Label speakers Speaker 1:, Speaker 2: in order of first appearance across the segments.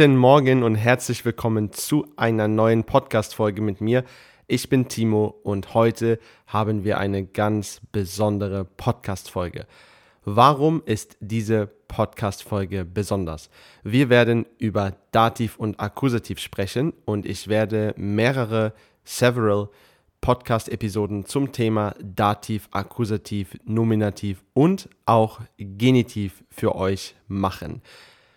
Speaker 1: Guten Morgen und herzlich willkommen zu einer neuen Podcast-Folge mit mir. Ich bin Timo und heute haben wir eine ganz besondere Podcast-Folge. Warum ist diese Podcast-Folge besonders? Wir werden über Dativ und Akkusativ sprechen und ich werde mehrere, several Podcast-Episoden zum Thema Dativ, Akkusativ, Nominativ und auch Genitiv für euch machen.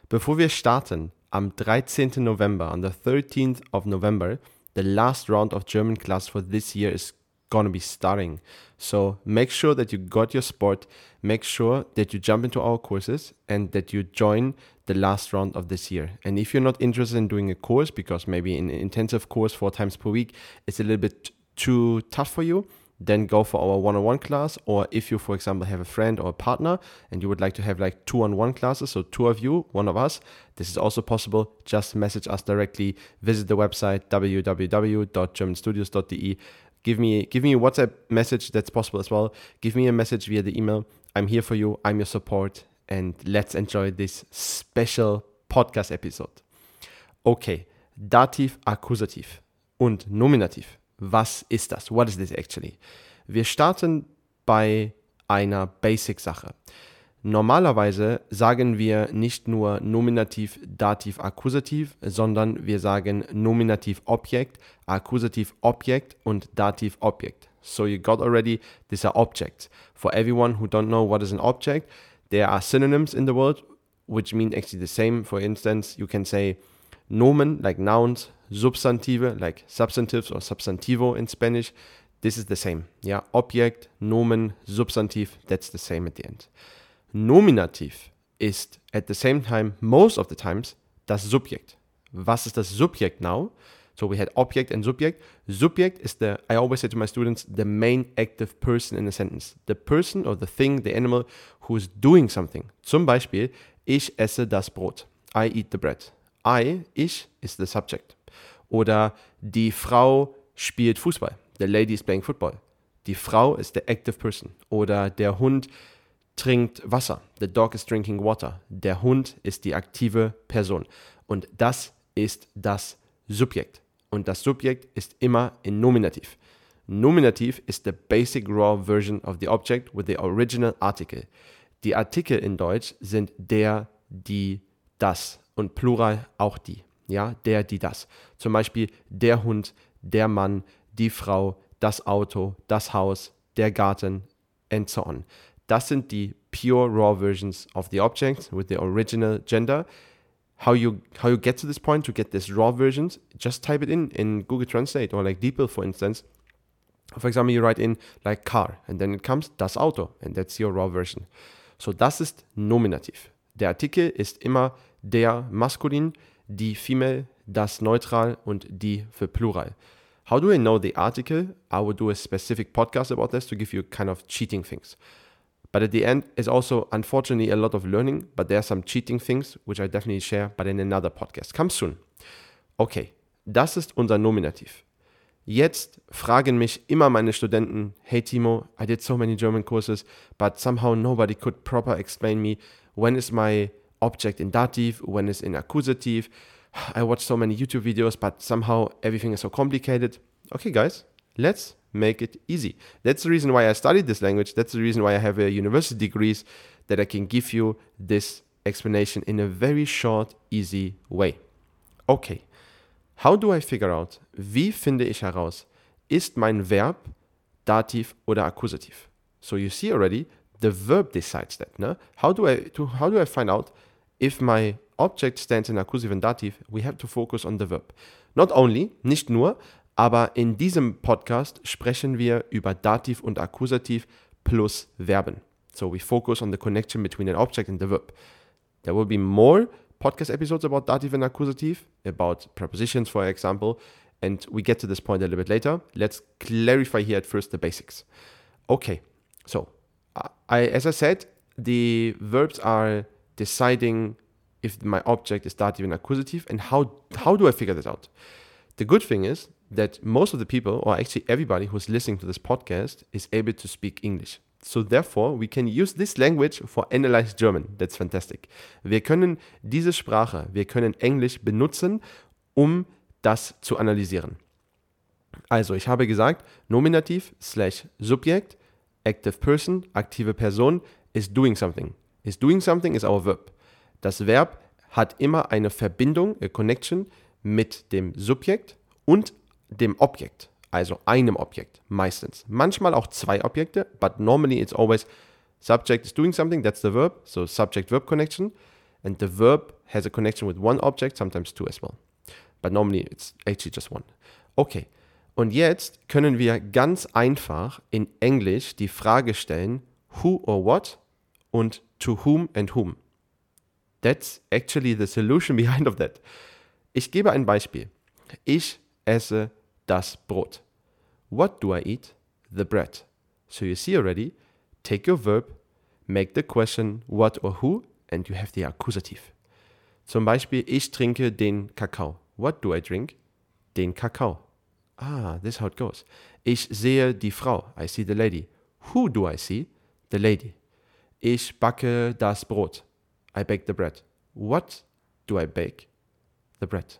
Speaker 1: Bevor wir starten, am 13. November, on the 13th of November, the last round of German class for this year is going to be starting. So make sure that you got your sport, make sure that you jump into our courses and that you join the last round of this year. And if you're not interested in doing a course, because maybe an intensive course four times per week is a little bit too tough for you, then go for our one-on-one class or if you for example have a friend or a partner and you would like to have like two-on-one classes so two of you one of us this is also possible. Just message us directly visit the website www.germanstudios.de give me give me a whatsapp message that's possible as well. Give me a message via the email. I'm here for you. I'm your support. And let's enjoy this special podcast episode. Okay. Dativ akkusativ und nominativ was ist das? What is this actually? Wir starten bei einer Basic-Sache. Normalerweise sagen wir nicht nur Nominativ, Dativ, Akkusativ, sondern wir sagen Nominativ, Objekt, Akkusativ, Objekt und Dativ, Objekt. So you got already these are objects. For everyone who don't know what is an object, there are synonyms in the world which mean actually the same. For instance, you can say Nomen like nouns, Substantive like substantives or substantivo in Spanish. This is the same. Yeah, Objekt, Nomen, Substantiv, that's the same at the end. Nominativ ist at the same time, most of the times, das Subjekt. Was ist das Subjekt now? So we had object and subject. Subject is the, I always say to my students, the main active person in a sentence. The person or the thing, the animal who is doing something. Zum Beispiel, ich esse das Brot. I eat the bread. I, ich, is the subject. Oder die Frau spielt Fußball. The lady is playing football. Die Frau ist the active person. Oder der Hund trinkt Wasser. The dog is drinking water. Der Hund ist die aktive Person. Und das ist das Subjekt. Und das Subjekt ist immer in Nominativ. Nominativ ist the basic raw version of the object with the original article. Die Artikel in Deutsch sind der, die, das und Plural auch die. Ja, der, die, das. Zum Beispiel der Hund, der Mann, die Frau, das Auto, das Haus, der Garten, and so on. Das sind die pure raw versions of the objects with the original gender. How you how you get to this point to get this raw versions? Just type it in in Google Translate or like DeepL, for instance. For example, you write in like car and then it comes das Auto and that's your raw version. So das ist Nominativ. Der Artikel ist immer der maskulin, die female, das neutral und die für plural. How do I know the article? I will do a specific podcast about this to give you kind of cheating things. But at the end is also unfortunately a lot of learning, but there are some cheating things which I definitely share, but in another podcast. Come soon. Okay, das ist unser Nominativ. Jetzt fragen mich immer meine Studenten, hey Timo, I did so many German courses, but somehow nobody could proper explain me when is my object in dative, when is in accusative. I watch so many YouTube videos, but somehow everything is so complicated. Okay, guys, let's make it easy. That's the reason why I studied this language. That's the reason why I have a university degrees that I can give you this explanation in a very short, easy way. Okay, how do I figure out, wie finde ich heraus, ist mein Verb Dativ oder Akkusativ? So you see already, the verb decides that. No? How, do I, to, how do I find out if my object stands in Akkusativ and Dativ? We have to focus on the verb. Not only, nicht nur, aber in diesem Podcast sprechen wir über Dativ und Akkusativ plus Verben. So we focus on the connection between an object and the verb. There will be more podcast episodes about dative and accusative, about prepositions, for example, and we get to this point a little bit later. Let's clarify here at first the basics. Okay, so I, as I said, the verbs are deciding if my object is dative and accusative, and how how do I figure this out? The good thing is that most of the people, or actually everybody who's listening to this podcast, is able to speak English. So therefore, we can use this language for analyze German. That's fantastic. Wir können diese Sprache, wir können Englisch benutzen, um das zu analysieren. Also, ich habe gesagt, Nominativ slash Subjekt, active person, aktive Person, is doing something. Is doing something is our verb. Das Verb hat immer eine Verbindung, a connection mit dem Subjekt und dem Objekt, also einem Objekt, meistens. Manchmal auch zwei Objekte, but normally it's always subject is doing something, that's the verb, so subject-verb connection, and the verb has a connection with one object, sometimes two as well. But normally it's actually just one. Okay, und jetzt können wir ganz einfach in Englisch die Frage stellen, who or what und to whom and whom. That's actually the solution behind of that. Ich gebe ein Beispiel. Ich esse das Brot. What do I eat? The bread. So you see already, take your verb, make the question what or who, and you have the accusative. Zum Beispiel, ich trinke den Kakao. What do I drink? Den Kakao. Ah, this is how it goes. Ich sehe die Frau. I see the lady. Who do I see? The lady. Ich backe das Brot. I bake the bread. What do I bake? The bread.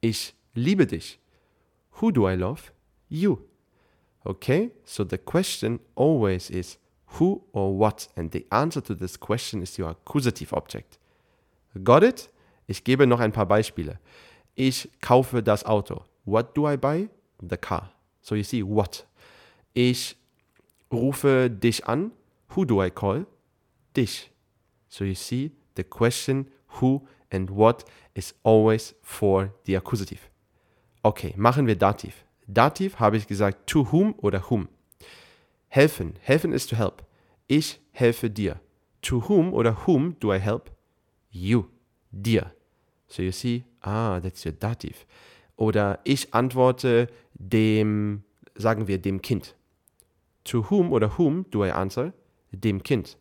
Speaker 1: Ich liebe dich. Who do I love? You. Okay, so the question always is who or what, and the answer to this question is your accusative object. Got it? Ich gebe noch ein paar Beispiele. Ich kaufe das Auto. What do I buy? The car. So you see what. Ich rufe dich an. Who do I call? Dich. So you see the question who and what is always for the accusative. Okay, machen wir Dativ. Dativ habe ich gesagt to whom oder whom. Helfen. Helfen ist to help. Ich helfe dir. To whom oder whom do I help? You. Dir. So you see, ah, that's your Dativ. Oder ich antworte dem, sagen wir, dem Kind. To whom oder whom do I answer? Dem Kind.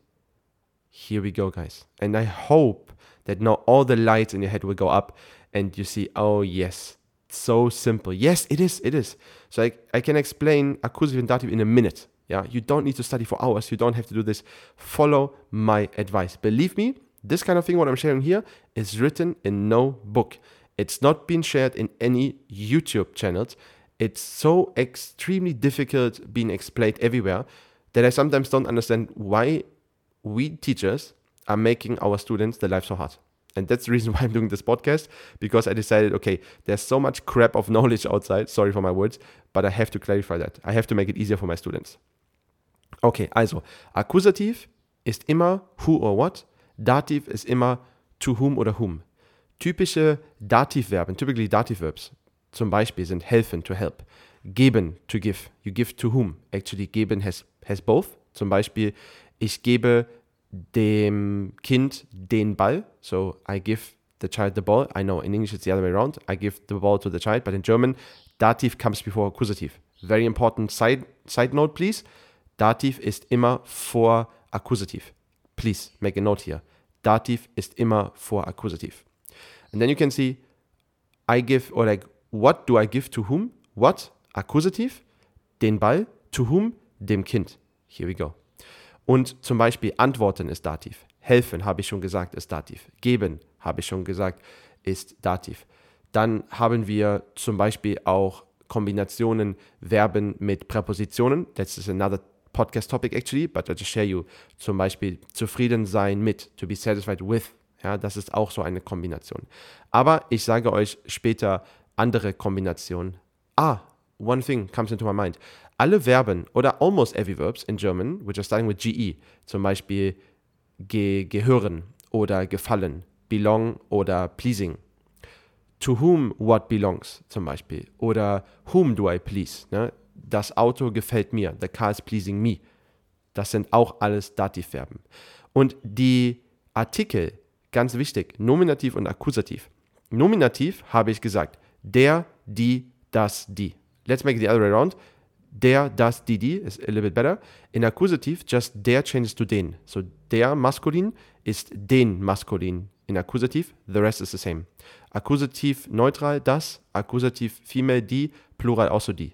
Speaker 1: Here we go, guys. And I hope that now all the lights in your head will go up and you see, oh, yes, so simple. Yes, it is. It is. So I, I can explain accusative dative in a minute. Yeah, you don't need to study for hours. You don't have to do this. Follow my advice. Believe me, this kind of thing, what I'm sharing here, is written in no book. It's not been shared in any YouTube channels. It's so extremely difficult being explained everywhere that I sometimes don't understand why we teachers are making our students their life so hard. And that's the reason why I'm doing this podcast because I decided, okay, there's so much crap of knowledge outside. Sorry for my words, but I have to clarify that. I have to make it easier for my students. Okay, also, Akkusativ ist immer who or what, Dativ ist immer to whom oder whom. Typische Dativverben, typically Dative verbs, zum Beispiel sind helfen, to help, geben, to give. You give to whom? Actually, geben has, has both. Zum Beispiel, ich gebe dem Kind den Ball. So I give the child the ball. I know in English it's the other way around. I give the ball to the child, but in German, Dativ comes before Akkusativ. Very important side, side note, please. Dativ ist immer vor Akkusativ. Please make a note here. Dativ ist immer vor Akkusativ. And then you can see, I give, or like, what do I give to whom? What? Akkusativ. Den Ball. To whom? Dem Kind. Here we go. Und zum Beispiel antworten ist Dativ. Helfen, habe ich schon gesagt, ist Dativ. Geben, habe ich schon gesagt, ist Dativ. Dann haben wir zum Beispiel auch Kombinationen Verben mit Präpositionen. That's is another podcast topic actually, but I just share you. Zum Beispiel zufrieden sein mit, to be satisfied with. Ja, das ist auch so eine Kombination. Aber ich sage euch später andere Kombinationen. Ah, one thing comes into my mind alle Verben oder almost every verbs in German, which are starting with GE, zum Beispiel ge gehören oder gefallen, belong oder pleasing. To whom what belongs zum Beispiel oder whom do I please. Ne? Das Auto gefällt mir, the car is pleasing me. Das sind auch alles Dativverben. Und die Artikel, ganz wichtig, Nominativ und Akkusativ. Nominativ habe ich gesagt, der, die, das, die. Let's make it the other way around. Der, das, die, die is a little bit better. In Akkusativ, just der changes to den. So der maskulin ist den maskulin. In Akkusativ, the rest is the same. Akkusativ neutral, das. Akkusativ female, die. Plural also die.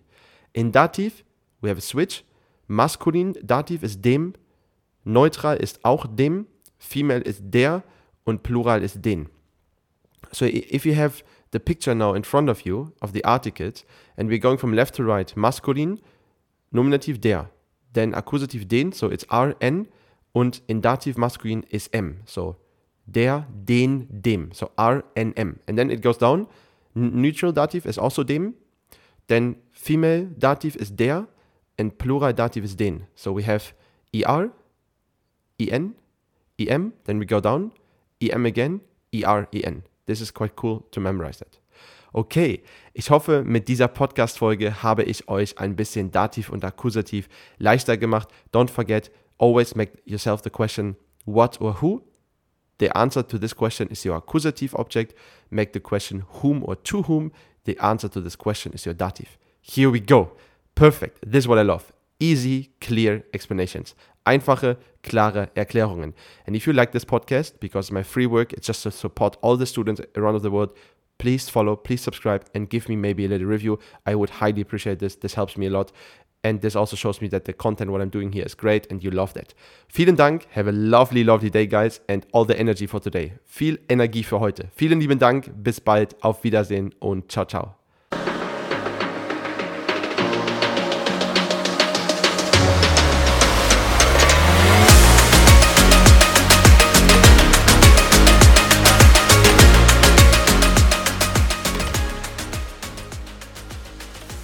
Speaker 1: In Dativ, we have a switch. Maskulin, Dativ ist dem. Neutral ist auch dem. Female ist der. Und Plural ist den. So if you have the picture now in front of you of the articles and we're going from left to right, maskulin, Nominativ der, then Accusative den, so it's RN und in Dativ maskulin is M, so der, den, dem, so RNM. And then it goes down, neutral Dativ is also dem, then female Dativ is der and plural Dativ is den. So we have ER, EN, EM, then we go down, EM again, ER, EN. This is quite cool to memorize that. Okay, ich hoffe, mit dieser Podcast-Folge habe ich euch ein bisschen Dativ und Akkusativ leichter gemacht. Don't forget, always make yourself the question what or who. The answer to this question is your accusative object. Make the question whom or to whom. The answer to this question is your dative. Here we go. Perfect. This is what I love. Easy, clear explanations. Einfache, klare Erklärungen. And if you like this podcast, because my free work is just to support all the students around the world, please follow, please subscribe, and give me maybe a little review. I would highly appreciate this. This helps me a lot. And this also shows me that the content, what I'm doing here is great and you love that. Vielen Dank. Have a lovely, lovely day, guys, and all the energy for today. Viel Energie für heute. Vielen lieben Dank. Bis bald. Auf Wiedersehen und ciao, ciao.